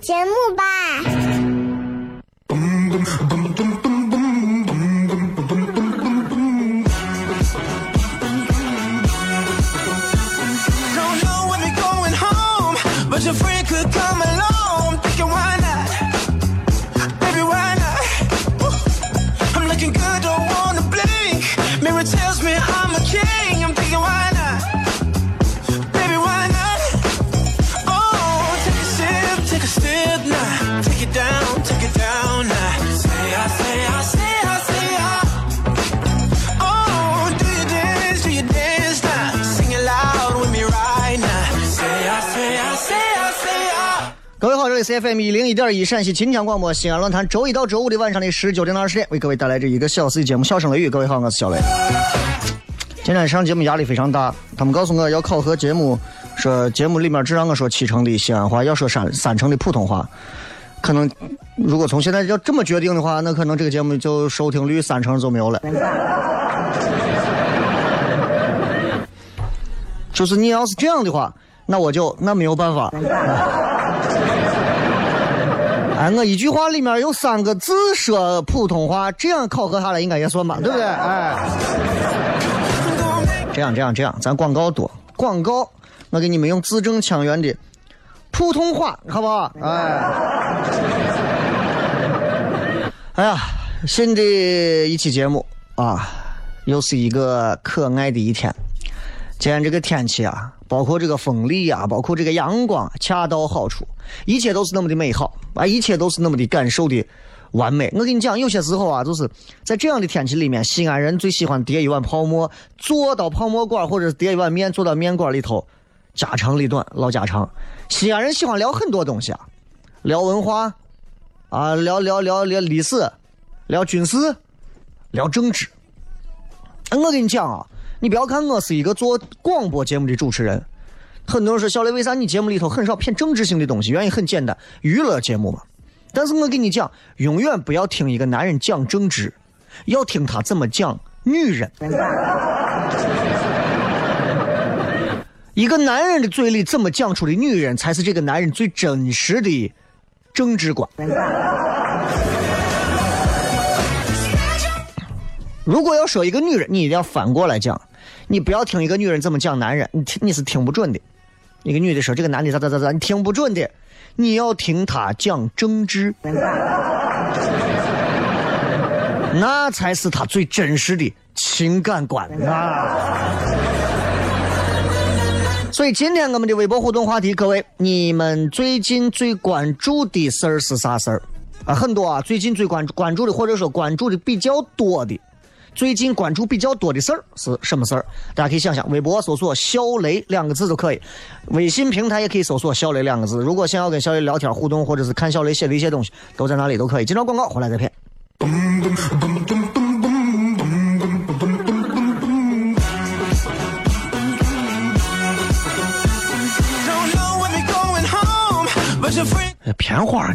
节目吧。FM 一零一点一陕西秦腔广播西安论坛，周一到周五的晚上的十九点到二十点，为各位带来这一个小时的节目《笑声雷雨》。各位好，我是小雷。今天上节目压力非常大，他们告诉我要考核节目，说节目里面只让我说七成的西安话，要说三三成的普通话。可能如果从现在要这么决定的话，那可能这个节目就收听率三成就没有了。就是你要是这样的话，那我就那没有办法。哎，我一句话里面有三个字说普通话，这样考核下来应该也算吧，对不对？哎，这样这样这样，咱广告多，广告我给你们用字正腔圆的普通话，好不好？哎，哎呀，新的一期节目啊，又是一个可爱的一天。今天这个天气啊。包括这个风力啊，包括这个阳光，恰到好处，一切都是那么的美好啊，一切都是那么的感受的完美。我跟你讲，有些时候啊，就是在这样的天气里面，西安人最喜欢叠一碗泡沫，坐到泡沫馆，或者叠一碗面，坐到面馆里头，家长里短唠家常。西安人喜欢聊很多东西啊，聊文化啊，聊聊聊聊历史，聊军事，聊政治。我跟你讲啊。你不要看我是一个做广播节目的主持人，很多人说小雷为啥你节目里头很少偏政治性的东西？原因很简单，娱乐节目嘛。但是我跟你讲，永远不要听一个男人讲政治，要听他怎么讲女人。一个男人的嘴里怎么讲出的女人，才是这个男人最真实的政治观。如果要说一个女人，你一定要反过来讲。你不要听一个女人怎么讲男人，你听你是听不准的。一个女的说这个男的咋咋咋咋，你听不准的。你要听他讲政治，那才是他最真实的情感观啊。所以今天我们的微博互动话题，各位，你们最近最关注的事儿是啥事儿啊？很多啊，最近最关注关注的，或者说关注的比较多的。最近关注比较多的事儿是什么事儿？大家可以想想，微博搜索“小雷”两个字就可以，微信平台也可以搜索“小雷”两个字。如果想要跟小雷聊天互动，或者是看小雷写的一些东西，都在哪里都可以。接着广告，回来再片。骗花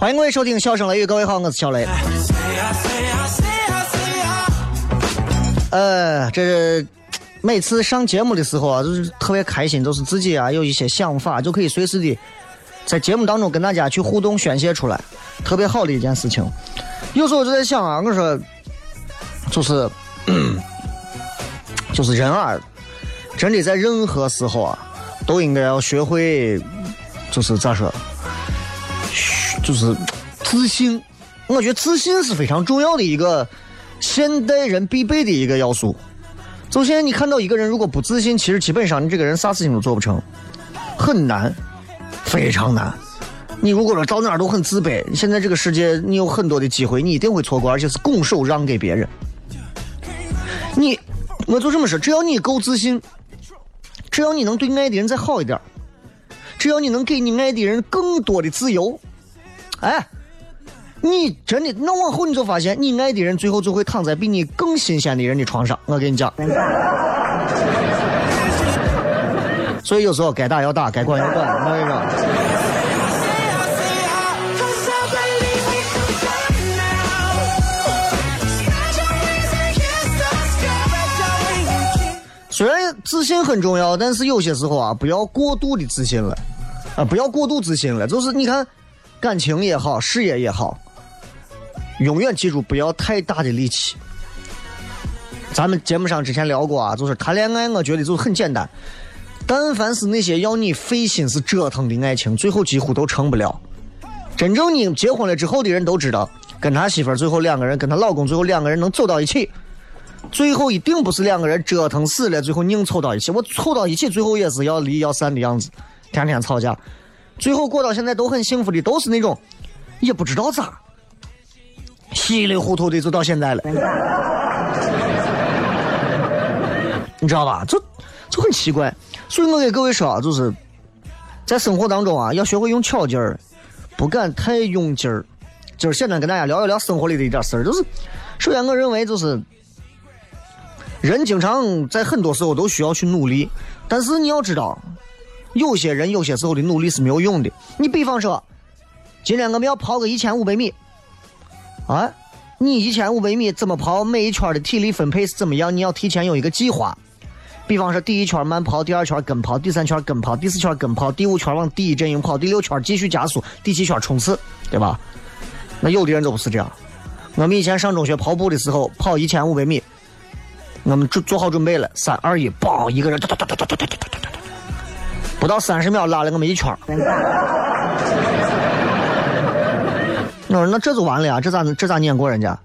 欢迎各位收听《笑声雷雨》，各位好，我是小雷。呃，这是每次上节目的时候啊，就是特别开心，就是自己啊有一些想法，就可以随时的在节目当中跟大家去互动宣泄出来，特别好的一件事情。有时候就在想啊，我说就是就是人啊，真的在任何时候啊，都应该要学会，就是咋说，就是自信。我觉得自信是非常重要的一个现代人必备的一个要素。就现在你看到一个人如果不自信，其实基本上你这个人啥事情都做不成，很难，非常难。你如果说到哪儿都很自卑，现在这个世界你有很多的机会，你一定会错过，而且是拱手让给别人。你，我就这么说，只要你够自信，只要你能对爱的人再好一点，只要你能给你爱的人更多的自由，哎，你真的，那往后你就发现，你爱的人最后就会躺在比你更新鲜的人的床上。我跟你讲，所以有时候该打要打，该管要管。我跟你说，虽然自信很重要，但是有些时候啊，不要过度的自信了，啊，不要过度自信了。就是你看，感情也好，事业也好，永远记住不要太大的力气。咱们节目上之前聊过啊，就是谈恋爱，我觉得就很简单。但凡是那些要你费心思折腾的爱情，最后几乎都成不了。真正你结婚了之后的人都知道，跟他媳妇最后两个人，跟他老公最后两个人能走到一起，最后一定不是两个人折腾死了，最后硬凑到一起。我凑到一起，最后也是要离要散的样子，天天吵架，最后过到现在都很幸福的，都是那种也不知道咋，稀里糊涂的就到现在了，你知道吧？就就很奇怪。所以我给各位说啊，就是在生活当中啊，要学会用巧劲儿，不敢太用劲儿。今儿简单跟大家聊一聊生活里的一点事儿，就是首先我认为就是人经常在很多时候都需要去努力，但是你要知道，有些人有些时候的努力是没有用的。你比方说，今天我们要跑个一千五百米，啊，你一千五百米怎么跑？每一圈的体力分配是怎么样？你要提前有一个计划。比方说，第一圈慢跑，第二圈跟跑，第三圈跟跑，第四圈跟跑，第五圈往第一阵营跑，第六圈继续加速，第七圈冲刺，对吧？那有的人就不是这样。我们以前上中学跑步的时候，跑一千五百米，我们做做好准备了，三二一，嘣，一个人哒哒哒哒哒哒哒哒哒哒，不到三十秒拉了我们一圈。我说那这就完了呀，这咋这咋撵过人家？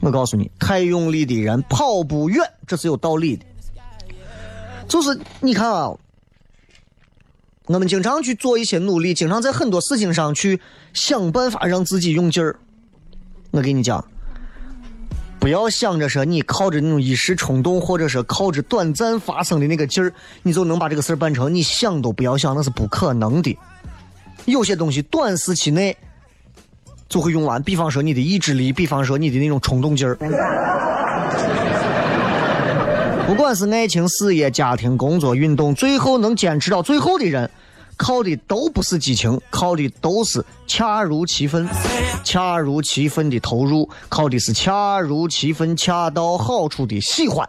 我告诉你，太用力的人跑不远，这是有道理的。就是你看啊，我们经常去做一些努力，经常在很多事情上去想办法让自己用劲儿。我跟你讲，不要想着说你靠着那种一时冲动，或者说靠着短暂发生的那个劲儿，你就能把这个事儿办成。你想都不要想，那是不可能的。有些东西短时期内就会用完，比方说你的意志力，比方说你的那种冲动劲儿。不管是爱情、事业、家庭、工作、运动，最后能坚持到最后的人，靠的都不是激情，靠的都是恰如其分、恰如其分的投入，靠的是恰如其分、恰到好处的喜欢，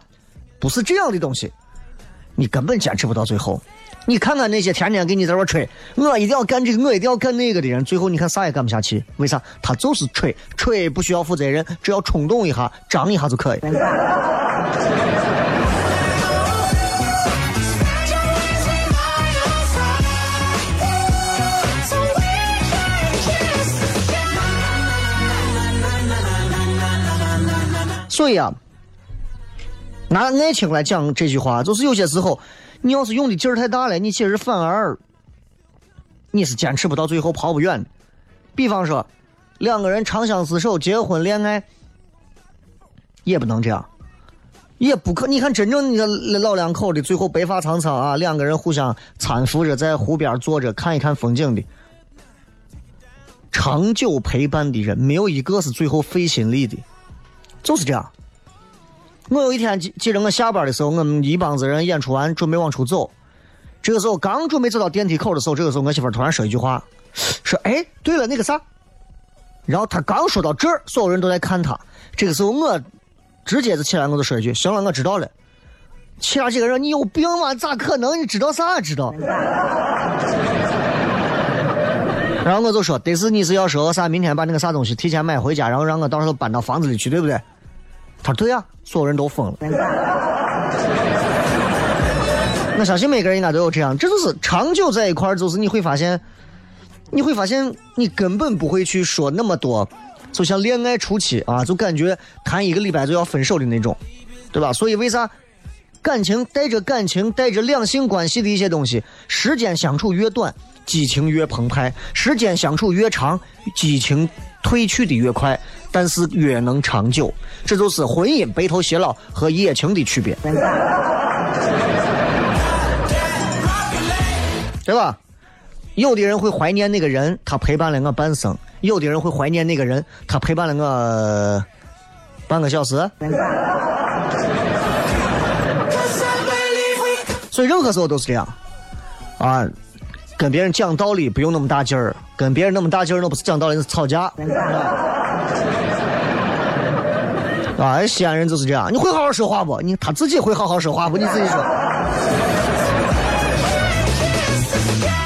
不是这样的东西。你根本坚持不到最后。你看看那些天天给你在这吹，我一定要干这个，我一定要干那个的人，最后你看啥也干不下去。为啥？他就是吹，吹不需要负责任，只要冲动一下、张一下就可以。所以啊，拿爱情来讲这句话，就是有些时候，你要是用的劲儿太大了，你其实反而你是坚持不到最后，跑不远的。比方说，两个人长相厮守，结婚恋爱，也不能这样，也不可。你看，真正的老两口的，最后白发苍苍啊，两个人互相搀扶着在湖边坐着看一看风景的，长久陪伴的人，没有一个是最后费心力的。就是这样。我有一天记记着我下班的时候，我们一帮子人演出完，准备往出走。这个时候刚准备走到电梯口的时候，这个时候我媳妇突然说一句话，说：“哎，对了，那个啥。”然后他刚说到这儿，所有人都在看他。这个时候我直接就起来，我就说一句：“行了，我知道了。”其他几个人，你有病吗？咋可能？你知道啥？知道？然后我就说，得是你是要说啥？明天把那个啥东西提前买回家，然后让我到时候搬到房子里去，对不对？他说对呀，所有人都疯了。我相信每个人应该都有这样，这就是长久在一块儿，就是你会发现，你会发现你根本不会去说那么多，就像恋爱初期啊，就感觉谈一个礼拜就要分手的那种，对吧？所以为啥感情带着感情带着两性关系的一些东西，时间相处越短，激情越澎湃；时间相处越长，激情褪去的越快，但是越能长久。这就是婚姻白头偕老和一夜情的区别。对吧？有的人会怀念那个人，他陪伴了我半生；有的人会怀念那个人，他陪伴了我半个小时。所以任何时候都是这样啊！跟别人讲道理不用那么大劲儿，跟别人那么大劲儿那不是讲道理，那是吵架。啊，西安人就是这样，你会好好说话不？你他自己会好好说话不？你自己说。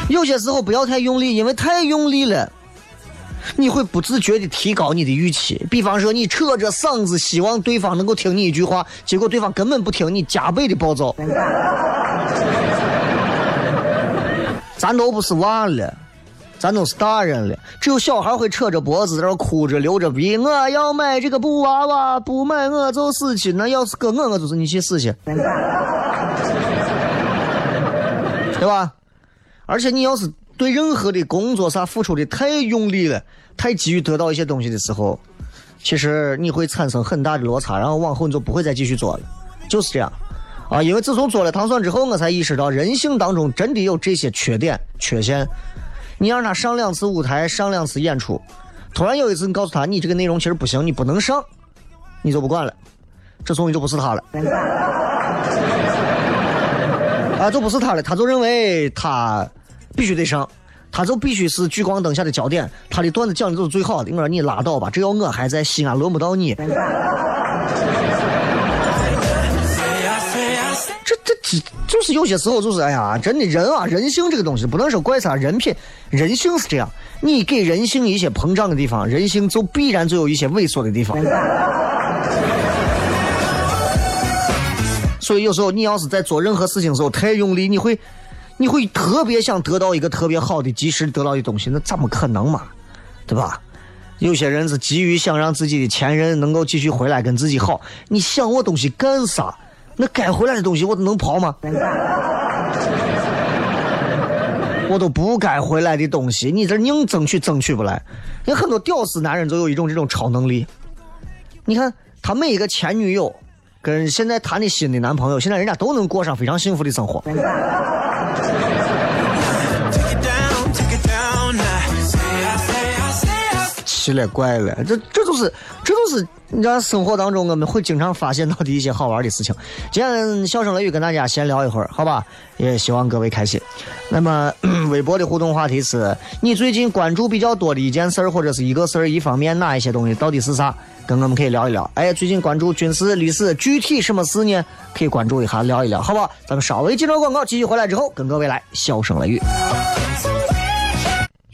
有些时候不要太用力，因为太用力了，你会不自觉的提高你的语气。比方说，你扯着嗓子，希望对方能够听你一句话，结果对方根本不听，你加倍的暴躁。咱都不是娃了，咱都是大人了。只有小孩会扯着脖子在那哭着流着鼻，我要买这个布娃娃，不买我就死去。那要是搁我，我就是你去死去，对吧？而且你要是对任何的工作啥付出的太用力了，太急于得到一些东西的时候，其实你会产生很大的落差，然后往后你就不会再继续做了，就是这样，啊！因为自从做了糖蒜之后，我才意识到人性当中真的有这些缺点、缺陷。你让他上两次舞台，上两次演出，突然有一次你告诉他你这个内容其实不行，你不能上，你就不管了，这终于就不是他了。啊，就不是他了，他就认为他必须得上，他就必须是聚光灯下的焦点，他的段子讲的都是最好的。我说你拉倒吧，只要我还在西安，轮不到你。就是有些时候就是哎呀，真的人啊，人性这个东西不能说怪啥，人品人性是这样，你给人性一些膨胀的地方，人性就必然就有一些萎缩的地方。所以有时候你要是在做任何事情的时候太用力，你会，你会特别想得到一个特别好的、及时得到的东西，那怎么可能嘛？对吧？有些人是急于想让自己的前任能够继续回来跟自己好，你想我东西干啥？那该回来的东西我都能跑吗？我都不该回来的东西，你这硬争取争取不来。有很多屌丝男人都有一种这种超能力。你看他每一个前女友。跟现在谈的新的男朋友，现在人家都能过上非常幸福的生活。奇了怪了，这这都是这都是你知道生活当中我们会经常发现到的一些好玩的事情。今天笑声雷雨跟大家闲聊一会儿，好吧？也希望各位开心。那么微博的互动话题是：你最近关注比较多的一件事儿，或者是一个事儿、一方面哪一些东西，到底是啥？跟我们可以聊一聊。哎，最近关注军事、历史，具体什么事呢？可以关注一下，聊一聊，好不好？咱们稍微进段广告，继续回来之后，跟各位来笑声雷雨。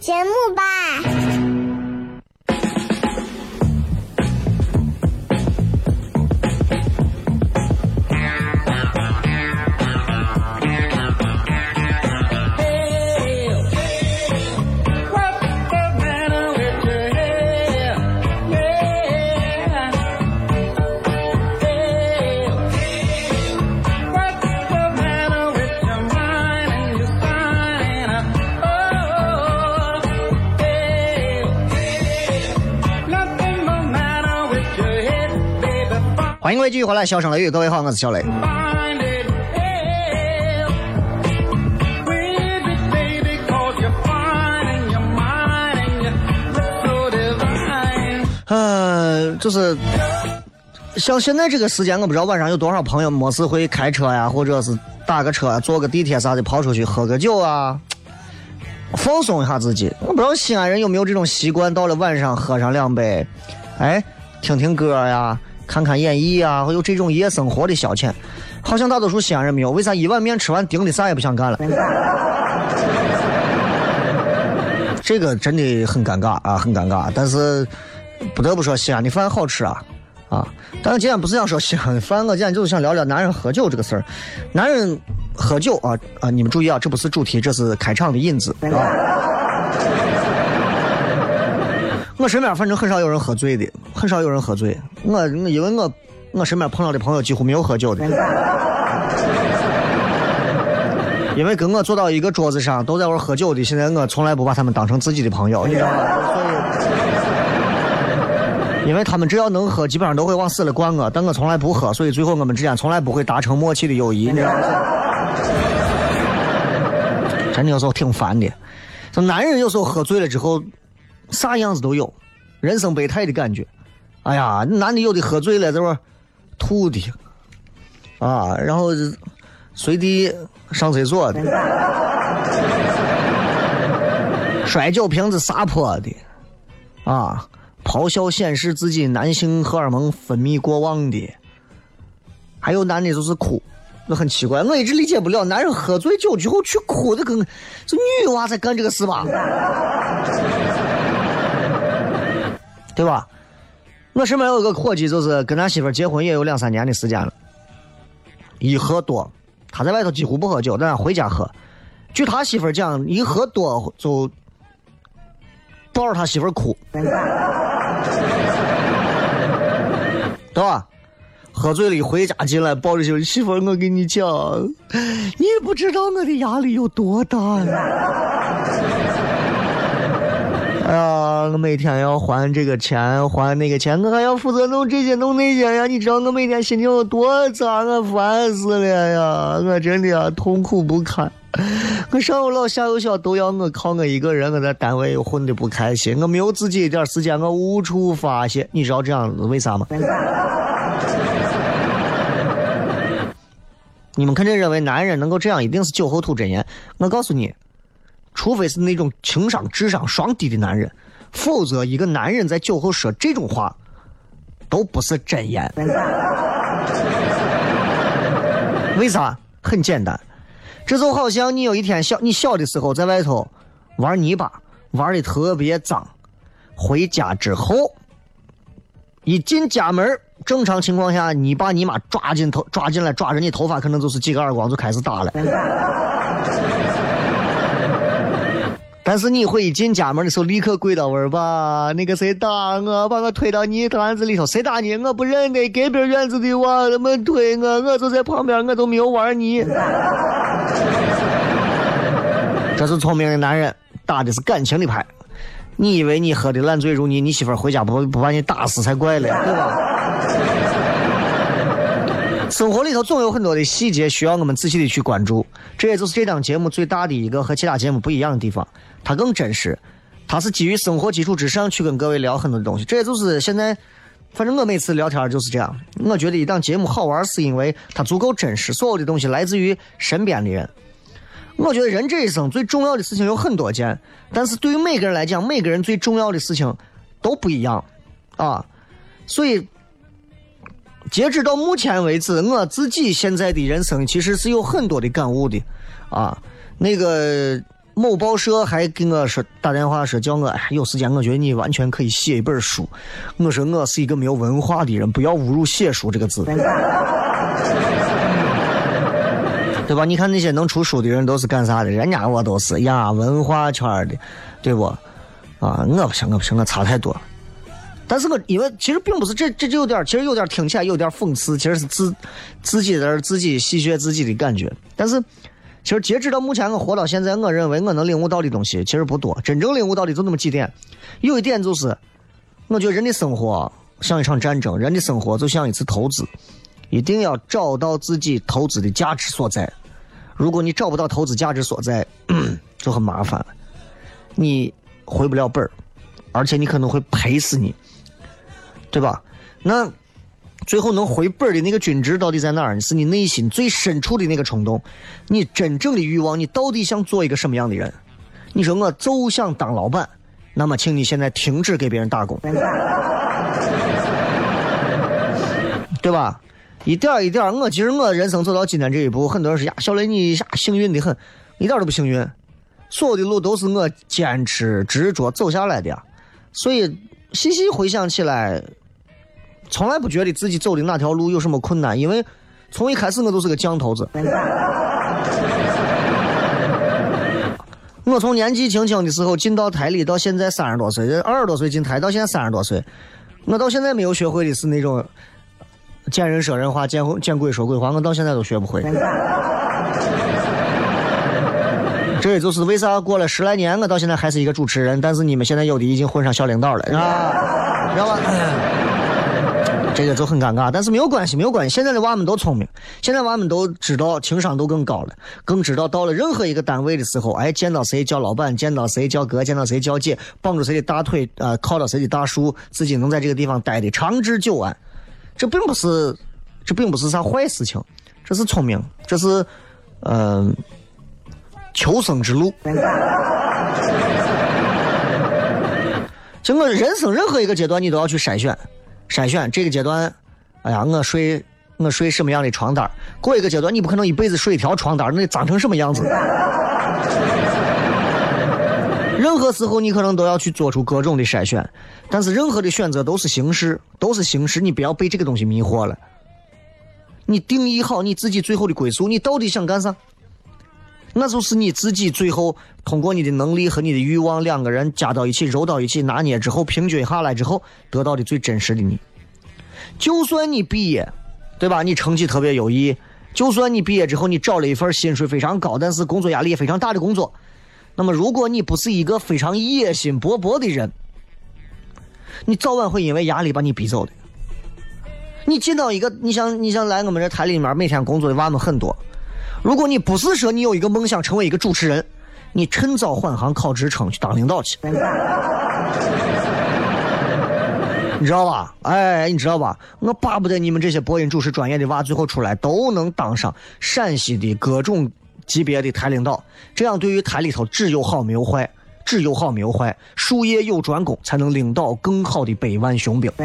节目吧。欢迎各位继续回来，笑声雷雨，各位好，我是小雷。嗯，就是像现在这个时间，我不知道晚上有多少朋友没事会开车呀，或者是打个车、坐个地铁啥的跑出去喝个酒啊，放松一下自己。我不知道西安人有没有这种习惯，到了晚上喝上两杯，哎，听听歌呀，看看演艺啊，还有这种夜生活的消遣。好像大多数西安人没有，为啥一碗面吃完顶的啥也不想干了？这个真的很尴尬啊，很尴尬。但是不得不说，西安的饭好吃啊啊！但是今天不是想说西安的饭，我今天就是想聊聊男人喝酒这个事儿。男人喝酒啊啊！你们注意啊，这不是主题，这是开场的引子啊。我身边反正很少有人喝醉的，很少有人喝醉。我我因为我我身边碰到的朋友几乎没有喝酒的。因为跟我坐到一个桌子上都在玩喝酒的，现在我从来不把他们当成自己的朋友，你知道吗？因为他们只要能喝，基本上都会往死了灌我，但我从来不喝，所以最后我们之间从来不会达成默契的友谊，真的有时候挺烦的。这男人有时候喝醉了之后，啥样子都有，人生百态的感觉。哎呀，男的有的喝醉了在这吐的，啊，然后随地。上厕所的，摔酒瓶子撒泼的，啊，咆哮显示自己男性荷尔蒙分泌过旺的，还有男的就是哭，那很奇怪，我一直理解不了，男人喝醉酒之后去哭，这跟这女娃在干这个事吧？对吧？我身边有个伙计，就是跟他媳妇结婚也有两三年的时间了，一喝多。他在外头几乎不喝酒，但他回家喝。据他媳妇讲，一喝多就抱着他媳妇哭，对吧？喝醉了，一回家进来抱着媳妇，媳妇，我跟你讲，你不知道我的压力有多大呀。呀，我每天要还这个钱，还那个钱，我还要负责弄这些弄那些呀！你知道我每天心情有多糟，我烦死了呀！我真的啊，痛苦不堪。我上有老下有小，都要我靠我一个人，我在单位又混的不开心，我没有自己一点时间，我无处发泄。你知道这样子为啥吗？你们肯定认为男人能够这样，一定是酒后吐真言。我告诉你，除非是那种情商、智商双低的男人，否则一个男人在酒后说这种话，都不是真言。为啥？很简单，这就好像你有一天小你小的时候在外头玩泥巴，玩的特别脏，回家之后一进家门正常情况下，你把你妈抓进头抓进来抓着你头发，可能就是几个耳光就开始打了。但是你会一进家门的时候，立刻跪到位吧？那个谁打我，把我推到泥潭子里头？谁打你？我不认得，隔壁院子的娃他们推我，我就在旁边，我都没有玩你。这是聪明的男人，打的是感情的牌。你以为你喝的烂醉如泥，你媳妇回家不不把你打死才怪嘞，对吧？生活里头总有很多的细节需要我们仔细的去关注，这也就是这档节目最大的一个和其他节目不一样的地方，它更真实，它是基于生活基础之上去跟各位聊很多的东西。这也就是现在，反正我每次聊天就是这样，我觉得一档节目好玩是因为它足够真实，所有的东西来自于身边的人。我觉得人这一生最重要的事情有很多件，但是对于每个人来讲，每个人最重要的事情都不一样，啊，所以。截止到目前为止，我自己现在的人生其实是有很多的感悟的，啊，那个某报社还给我说打电话说叫我，哎，有时间我觉得你完全可以写一本书。我说我是一个没有文化的人，不要侮辱写书这个字，对吧？你看那些能出书的人都是干啥的？人家我都是呀，文化圈的，对不？啊，我不行，我不行，我差太多了。但是我因为其实并不是这这就有点其实有点听起来有点讽刺，其实是自自己在自己戏谑自己的感觉。但是其实截止到目前我活到现在，我认为我能领悟到的东西其实不多，真正领悟到的就那么几点。有一点就是，我觉得人的生活像一场战争，人的生活就像一次投资，一定要找到自己投资的价值所在。如果你找不到投资价值所在，就很麻烦，你回不了本儿，而且你可能会赔死你。对吧？那最后能回本的那个均值到底在哪儿？是你内心最深处的那个冲动，你真正的欲望，你到底想做一个什么样的人？你说我就想当老板，那么请你现在停止给别人打工，对吧？一点一点，我其实我人生走到今天这一步，很多人说呀，小雷你呀幸运的很，一点都不幸运，所有的路都是我坚持执着走下来的呀，所以细细回想起来。从来不觉得自己走的哪条路有什么困难，因为从一开始我就是个犟头子。我从年纪轻轻的时候进到台里，到现在三十多岁，二十多岁进台，到现在三十多岁，我到现在没有学会的是那种见人说人话，见见鬼说鬼话，我到现在都学不会。这也就是为啥过了十来年，我到现在还是一个主持人，但是你们现在有的已经混上小领导了，是吧？知道吧？这个就很尴尬，但是没有关系，没有关系。现在的娃们都聪明，现在娃们都知道情商都更高了，更知道到了任何一个单位的时候，哎，见到谁叫老板，见到谁叫哥，见到谁叫姐，绑住谁的大腿，呃，靠着谁的大树，自己能在这个地方待的长治久安。这并不是，这并不是啥坏事情，这是聪明，这是，嗯，求生之路。就我人生任何一个阶段，你都要去筛选。筛选这个阶段，哎呀，我睡我睡什么样的床单过一个阶段，你不可能一辈子睡一条床单那得脏成什么样子？任何时候你可能都要去做出各种的筛选，但是任何的选择都是形式，都是形式，你不要被这个东西迷惑了。你定义好你自己最后的归宿，你到底想干啥？那就是你自己最后通过你的能力和你的欲望两个人加到一起揉到一起拿捏之后平均下来之后得到的最真实的你。就算你毕业，对吧？你成绩特别优异，就算你毕业之后你找了一份薪水非常高，但是工作压力也非常大的工作，那么如果你不是一个非常野心勃勃的人，你早晚会因为压力把你逼走的。你进到一个，你想你想来我们这台里面每天工作的娃们很多。如果你不是说你有一个梦想成为一个主持人，你趁早换行考职称去当领导去。你知道吧？哎，你知道吧？我巴不得你们这些播音主持专业的娃最后出来都能当上陕西的各种级别的台领导，这样对于台里头只有好没有坏，只有好没有坏，术业有专攻，才能领导更好的百万雄兵，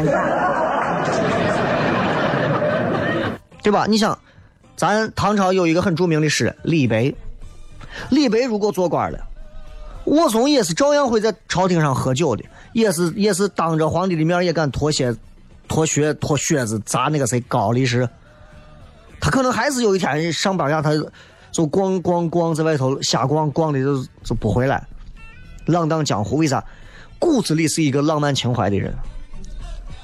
对吧？你想，咱唐朝有一个很著名的诗人李白，李白如果做官了。武松也是照样会在朝廷上喝酒的，也是也是当着皇帝的面也敢脱鞋、脱靴、脱靴子砸那个谁高力士。他可能还是有一天上班呀，他就逛逛逛在外头瞎逛逛的就就不回来，浪荡江湖。为啥？骨子里是一个浪漫情怀的人，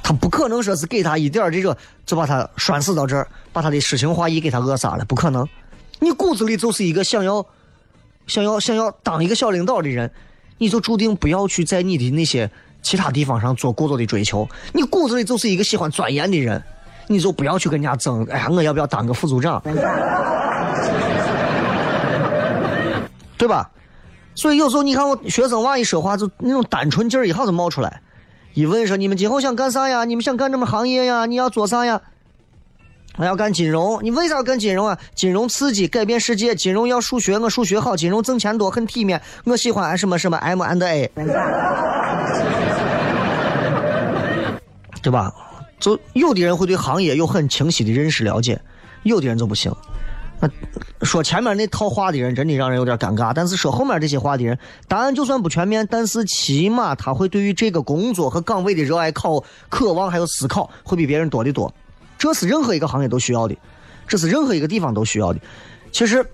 他不可能说是给他一点这个就把他拴死到这儿，把他的诗情画意给他扼杀了，不可能。你骨子里就是一个想要。想要想要当一个小领导的人，你就注定不要去在你的那些其他地方上做过多的追求。你骨子里就是一个喜欢钻研的人，你就不要去跟人家争。哎呀，我要不要当个副组长？对吧？所以有时候你看我学生娃一说话，就那种单纯劲儿一下子冒出来。一问说你们今后想干啥呀？你们想干什么行业呀？你要做啥呀？我要干金融，你为啥要干金融啊？金融刺激改变世界，金融要数学，我数学好，金融挣钱多，很体面，我喜欢什么什么 M and A，对吧？就有的人会对行业有很清晰的认识了解，有的人就不行。那说前面那套话的人真的让人有点尴尬，但是说后面这些话的人，答案就算不全面，但是起码他会对于这个工作和岗位的热爱、考渴望还有思考，会比别人多得多。这是任何一个行业都需要的，这是任何一个地方都需要的。其实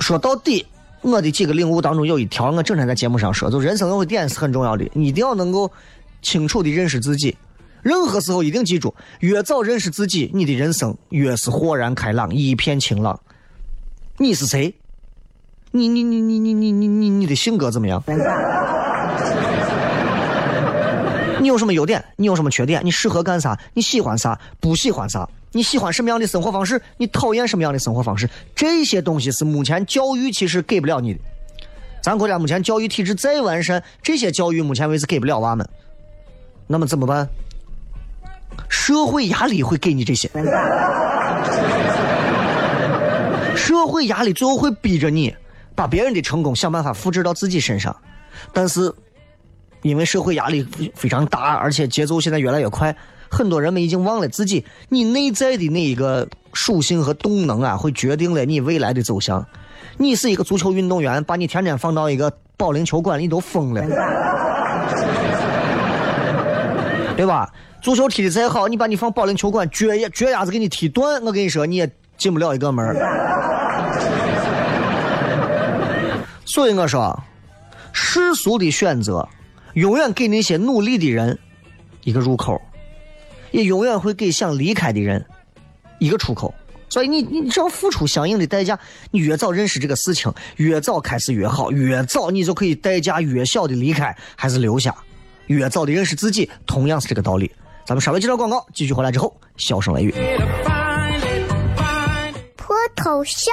说到底，我的几个领悟当中有一条，我整天在节目上说，就人生有个点是很重要的，你一定要能够清楚的认识自己。任何时候一定记住，越早认识自己，你的人生越是豁然开朗，一片晴朗。你是谁？你你你你你你你你你的性格怎么样？你有什么优点？你有什么缺点？你适合干啥？你喜欢啥？不喜欢啥？你喜欢什么样的生活方式？你讨厌什么样的生活方式？这些东西是目前教育其实给不了你的。咱国家目前教育体制再完善，这些教育目前为止给不了娃们。那么怎么办？社会压力会给你这些。社会压力最后会逼着你把别人的成功想办法复制到自己身上，但是。因为社会压力非常大，而且节奏现在越来越快，很多人们已经忘了自己，你内在的那一个属性和动能啊，会决定了你未来的走向。你是一个足球运动员，把你天天放到一个保龄球馆，你都疯了，对吧？足球踢的再好，你把你放保龄球馆，脚脚丫子给你踢断，我跟你说，你也进不了一个门 所以我说，世俗的选择。永远给那些努力的人一个入口，也永远会给想离开的人一个出口。所以你你只要付出相应的代价，你越早认识这个事情，越早开始越好，越早你就可以代价越小的离开还是留下，越早的认识自己，同样是这个道理。咱们稍微接绍广告，继续回来之后，笑声雷雨，脱头像。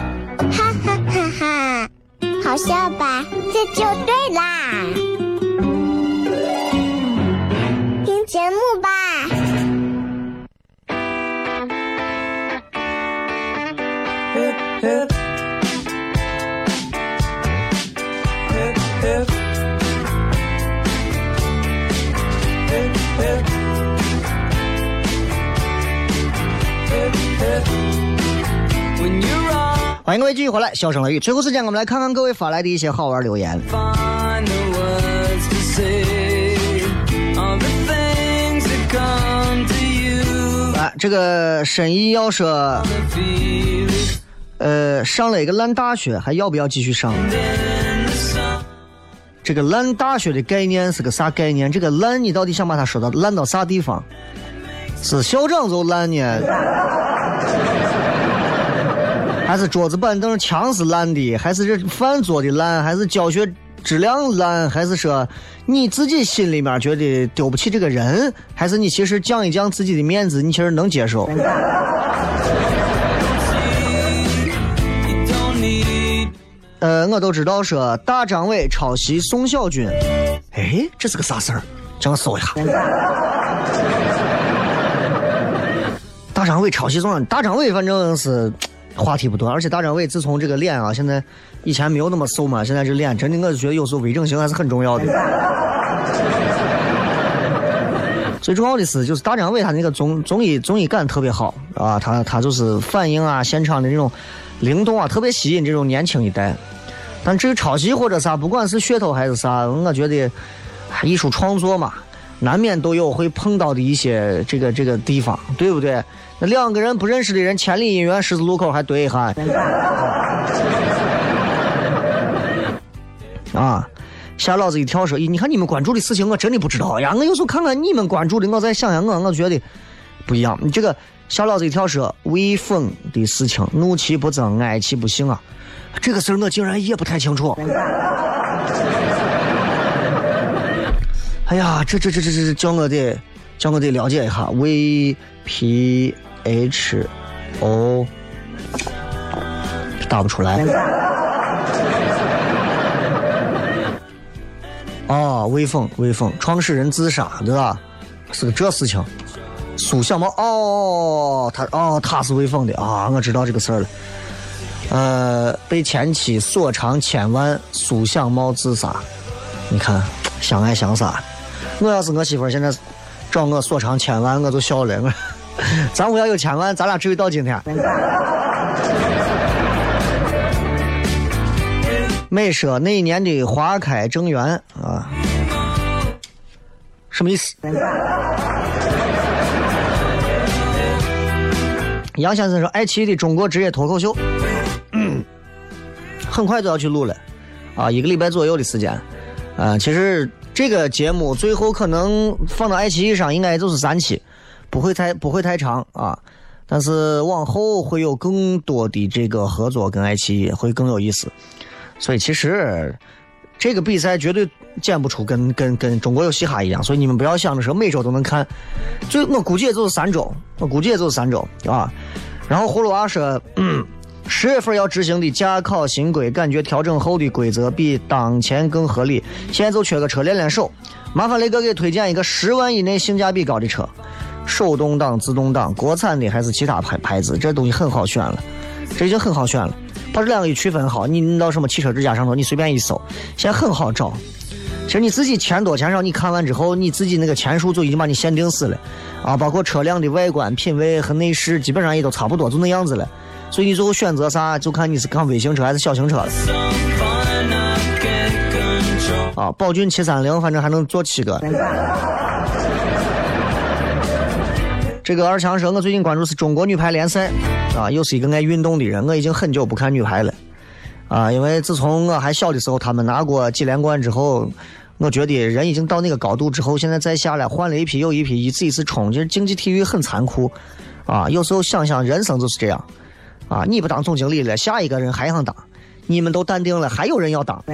好笑吧？这就对啦，听节目吧。欢迎各位继续回来，笑声雷雨。最后时间，我们来看看各位发来的一些好玩留言。啊，这个申毅要说，呃，上了一个烂大学，还要不要继续上？这个烂大学的概念是个啥概念？这个烂你到底想把它说到烂到啥地方？是校长就烂呢？还是桌子板凳墙是烂的？还是这饭做的烂？还是教学质量烂？还是说你自己心里面觉得丢不起这个人？还是你其实降一降自己的面子，你其实能接受？呃，我都知道说大张伟抄袭宋小军，哎，这是个啥事儿？让我搜一下。大张伟抄袭宋小，大张伟反正是话题不断，而且大张伟自从这个脸啊，现在以前没有那么瘦嘛，现在这脸真的，我就觉得有时候微整形还是很重要的。最重要的是，就是大张伟他那个综综艺综艺感特别好啊，他他就是反应啊，现场的那种灵动啊，特别吸引这种年轻一代。但至于抄袭或者啥，不管是噱头还是啥，我觉得艺术创作嘛，难免都有会碰到的一些这个这个地方，对不对？那两个人不认识的人，千里姻缘十字路口还对一下。啊！吓老子一跳，说：“咦，你看你们关注的事情，我真的不知道呀。我有时候看看你们关注的，我再想想我，我觉得不一样。你这个吓老子一跳，说威风的事情，怒其不争，哀其不幸啊。这个事儿我竟然也不太清楚。哎呀，这这这这这叫我得叫我得了解一下 V P H O，打不出来。哦，威风威风，创始人自杀，对吧？是个这事情。苏小茂，哦，他哦他是威风的啊，我知道这个事儿了。呃，被前妻索偿千万，苏小茂自杀。你看，相爱相杀。我要是我媳妇儿现在找我索偿千万，我就笑了。我，咱屋要有千万，咱俩至于到今天？美说那一年的花开正圆啊，什么意思？杨先生说：“爱奇艺的中国职业脱口秀，很快就要去录了，啊，一个礼拜左右的时间。啊，其实这个节目最后可能放到爱奇艺上，应该就是三期，不会太不会太长啊。但是往后会有更多的这个合作，跟爱奇艺会更有意思。”所以其实这个比赛绝对剪不出跟跟跟中国有嘻哈一样，所以你们不要想着说每周都能看，最我估计也就是三周，我估计也就是三周啊。然后葫芦娃说，十月份要执行的驾考新规，感觉调整后的规则比当前更合理。现在就缺个车练练手，麻烦雷哥给推荐一个十万以内性价比高的车，手动挡、自动挡，国产的还是其他牌牌子？这东西很好选了，这已经很好选了。把这两个一区分好，你到什么汽车之家上头，你随便一搜，现在很好找。其实你自己钱多钱少，你看完之后，你自己那个钱数就已经把你限定死了啊！包括车辆的外观品味和内饰，基本上也都差不多，就那样子了。所以你最后选择啥，就看你是看微型车还是小型车了。啊，宝骏七三零，反正还能坐七个。这个二强说，我最近关注是中国女排联赛，啊，又是一个爱运动的人，我已经很久不看女排了，啊，因为自从我还小的时候，他们拿过几连冠之后，我觉得人已经到那个高度之后，现在再下来换了一批又一批，一次一次冲，就是竞技体育很残酷，啊，有时候想想人生就是这样，啊，你不当总经理了，下一个人还想当，你们都淡定了，还有人要当，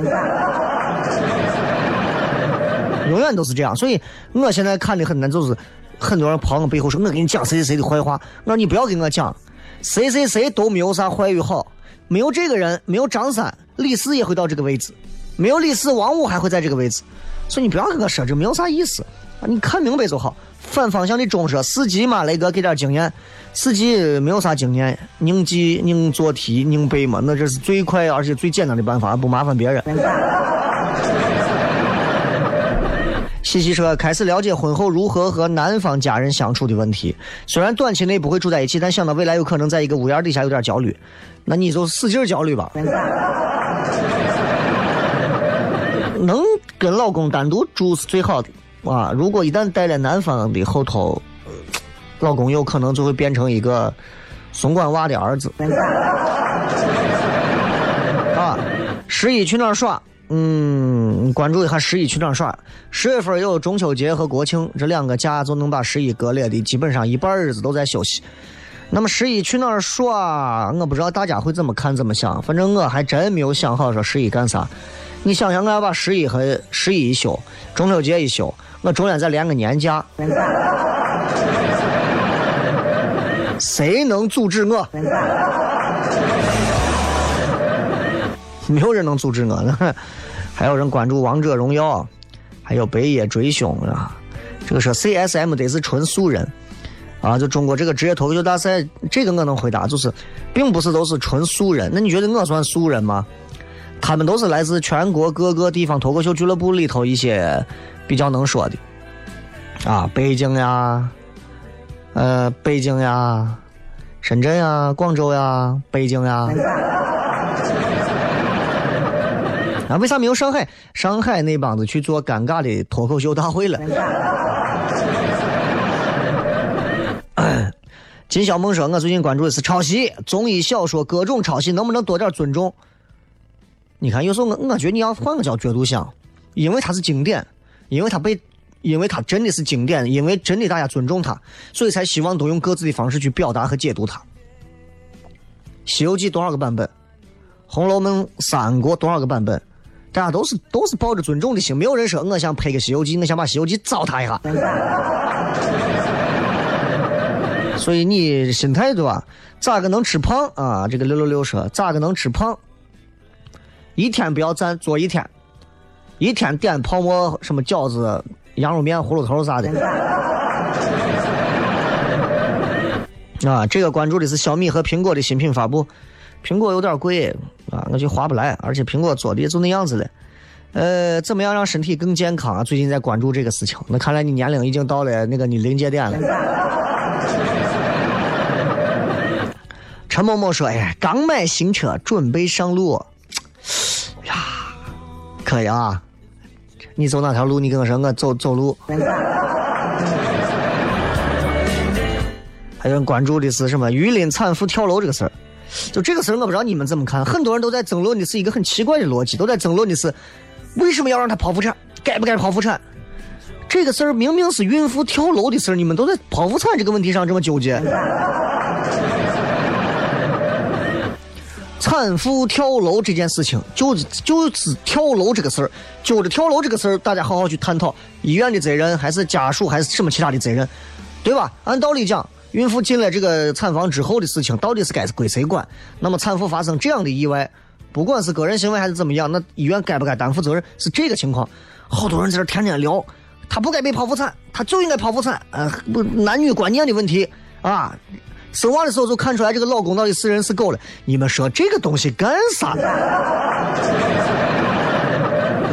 永远都是这样，所以我现在看的很难，就是。很多人跑我背后说：“我给你讲谁谁谁的坏话。”我说：“你不要跟我讲，谁谁谁都没有啥坏与好，没有这个人，没有张三，李四也会到这个位置；没有李四，王五还会在这个位置。所以你不要跟我说这没有啥意思！你看明白就好。反方向的中说，司机嘛，雷哥给点经验。司机没有啥经验，拧记、拧做题、拧背嘛，那这是最快而且最简单的办法，不麻烦别人。”西西说：“开始了解婚后如何和男方家人相处的问题。虽然短期内不会住在一起，但想到未来有可能在一个屋檐底下有点焦虑，那你就使劲焦虑吧。能跟老公单独住是最好的啊！如果一旦带了男方的后头，老公有可能就会变成一个怂管娃的儿子。啊，十一去哪儿耍？嗯，关注一下十一去哪儿耍。十月份有中秋节和国庆这两个假，就能把十一割裂的基本上一半日子都在休息。那么十一去哪儿耍？我不知道大家会怎么看怎么想，反正我还真没有想好说十一干啥。你想想，我要把十一和十一一休，中秋节一休，我中间再连个年假，谁能阻止我？没有人能阻止我。还有人关注王者荣耀，还有北野追凶啊。这个说 CSM 得是纯素人啊，就中国这个职业脱口秀大赛，这个我能回答，就是并不是都是纯素人。那你觉得我算素人吗？他们都是来自全国各个地方脱口秀俱乐部里头一些比较能说的啊，北京呀，呃，北京呀，深圳呀，广州呀，北京呀。啊，为啥没有上海？上海那帮子去做尴尬的脱口秀大会了。金小梦说：“我最近关注的是抄袭综艺、小说，各种抄袭，能不能多点尊重？”你看，有时候我我觉得你要换个角角度想，因为它是经典，因为它被，因为它真的是经典，因为真的大家尊重它，所以才希望都用各自的方式去表达和解读它。《西游记》多少个版本？《红楼梦》三国多少个版本？大家都是都是抱着尊重的心，没有人说我想拍个《西游记》，我想把《西游记》糟蹋一下。所以你心态对吧？咋个能吃胖啊？这个六六六说咋个能吃胖？一天不要站坐一天，一天点泡沫什么饺子、羊肉面、葫芦头啥的。啊，这个关注的是小米和苹果的新品发布。苹果有点贵啊，我就划不来，而且苹果做的就那样子了。呃，怎么样让身体更健康啊？最近在关注这个事情。那看来你年龄已经到了那个你临界点了。陈某某说：“哎呀，刚买新车，准备上路。呀，可以啊！你走哪条路？你跟我说，我走走路。”还有人关注的是什么？榆林产妇跳楼这个事儿。就这个事儿，我不知道你们怎么看。很多人都在争论的是一个很奇怪的逻辑，都在争论的是为什么要让她剖腹产，该不该剖腹产？这个事儿明明是孕妇跳楼的事儿，你们都在剖腹产这个问题上这么纠结。产妇跳楼这件事情，就就是跳楼这个事儿，就着跳楼这个事儿，大家好好去探讨医院的责任，还是家属，还是什么其他的责任，对吧？按道理讲。孕妇进了这个产房之后的事情，到底是该归谁管？那么产妇发生这样的意外，不管是个人行为还是怎么样，那医院该不该担负责任？是这个情况。好多人在这天天聊，他不该被剖腹产，他就应该剖腹产。呃，不，男女观念的问题啊。生娃的时候就看出来这个老公到底是人是狗了。你们说这个东西干啥呢？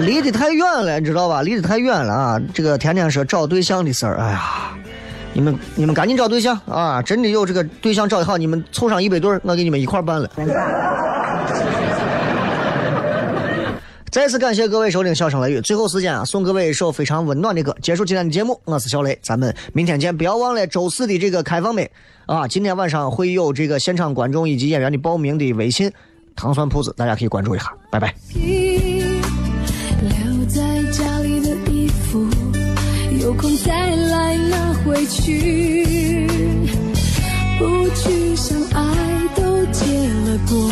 离得太远了，你知道吧？离得太远了啊！这个天天说找对象的事儿，哎呀。你们你们赶紧找对象啊！真的有这个对象找的好，你们凑上一百对我给你们一块办了。再次感谢各位收听《笑声雷雨》，最后时间啊，送各位一首非常温暖的歌，结束今天的节目。我是小雷，咱们明天见！不要忘了周四的这个开放麦啊，今天晚上会有这个现场观众以及演员的报名的微信糖蒜铺子，大家可以关注一下。拜拜。留在家里的衣服，有空再来拿。回去，不去想爱都结了果，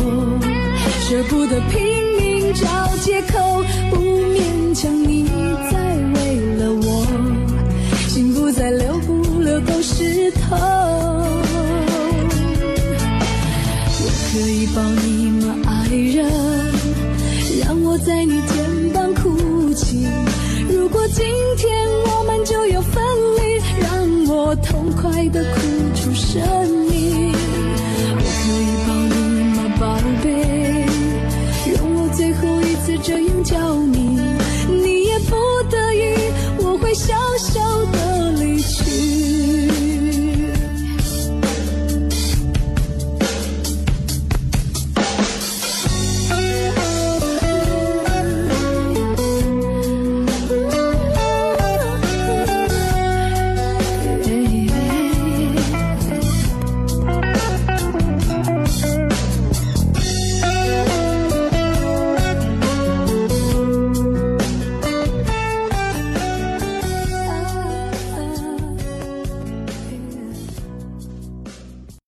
舍不得拼命找借口，不勉强你再为了我，心不再留不留都是痛。我可以抱你吗，爱人？让我在你快的哭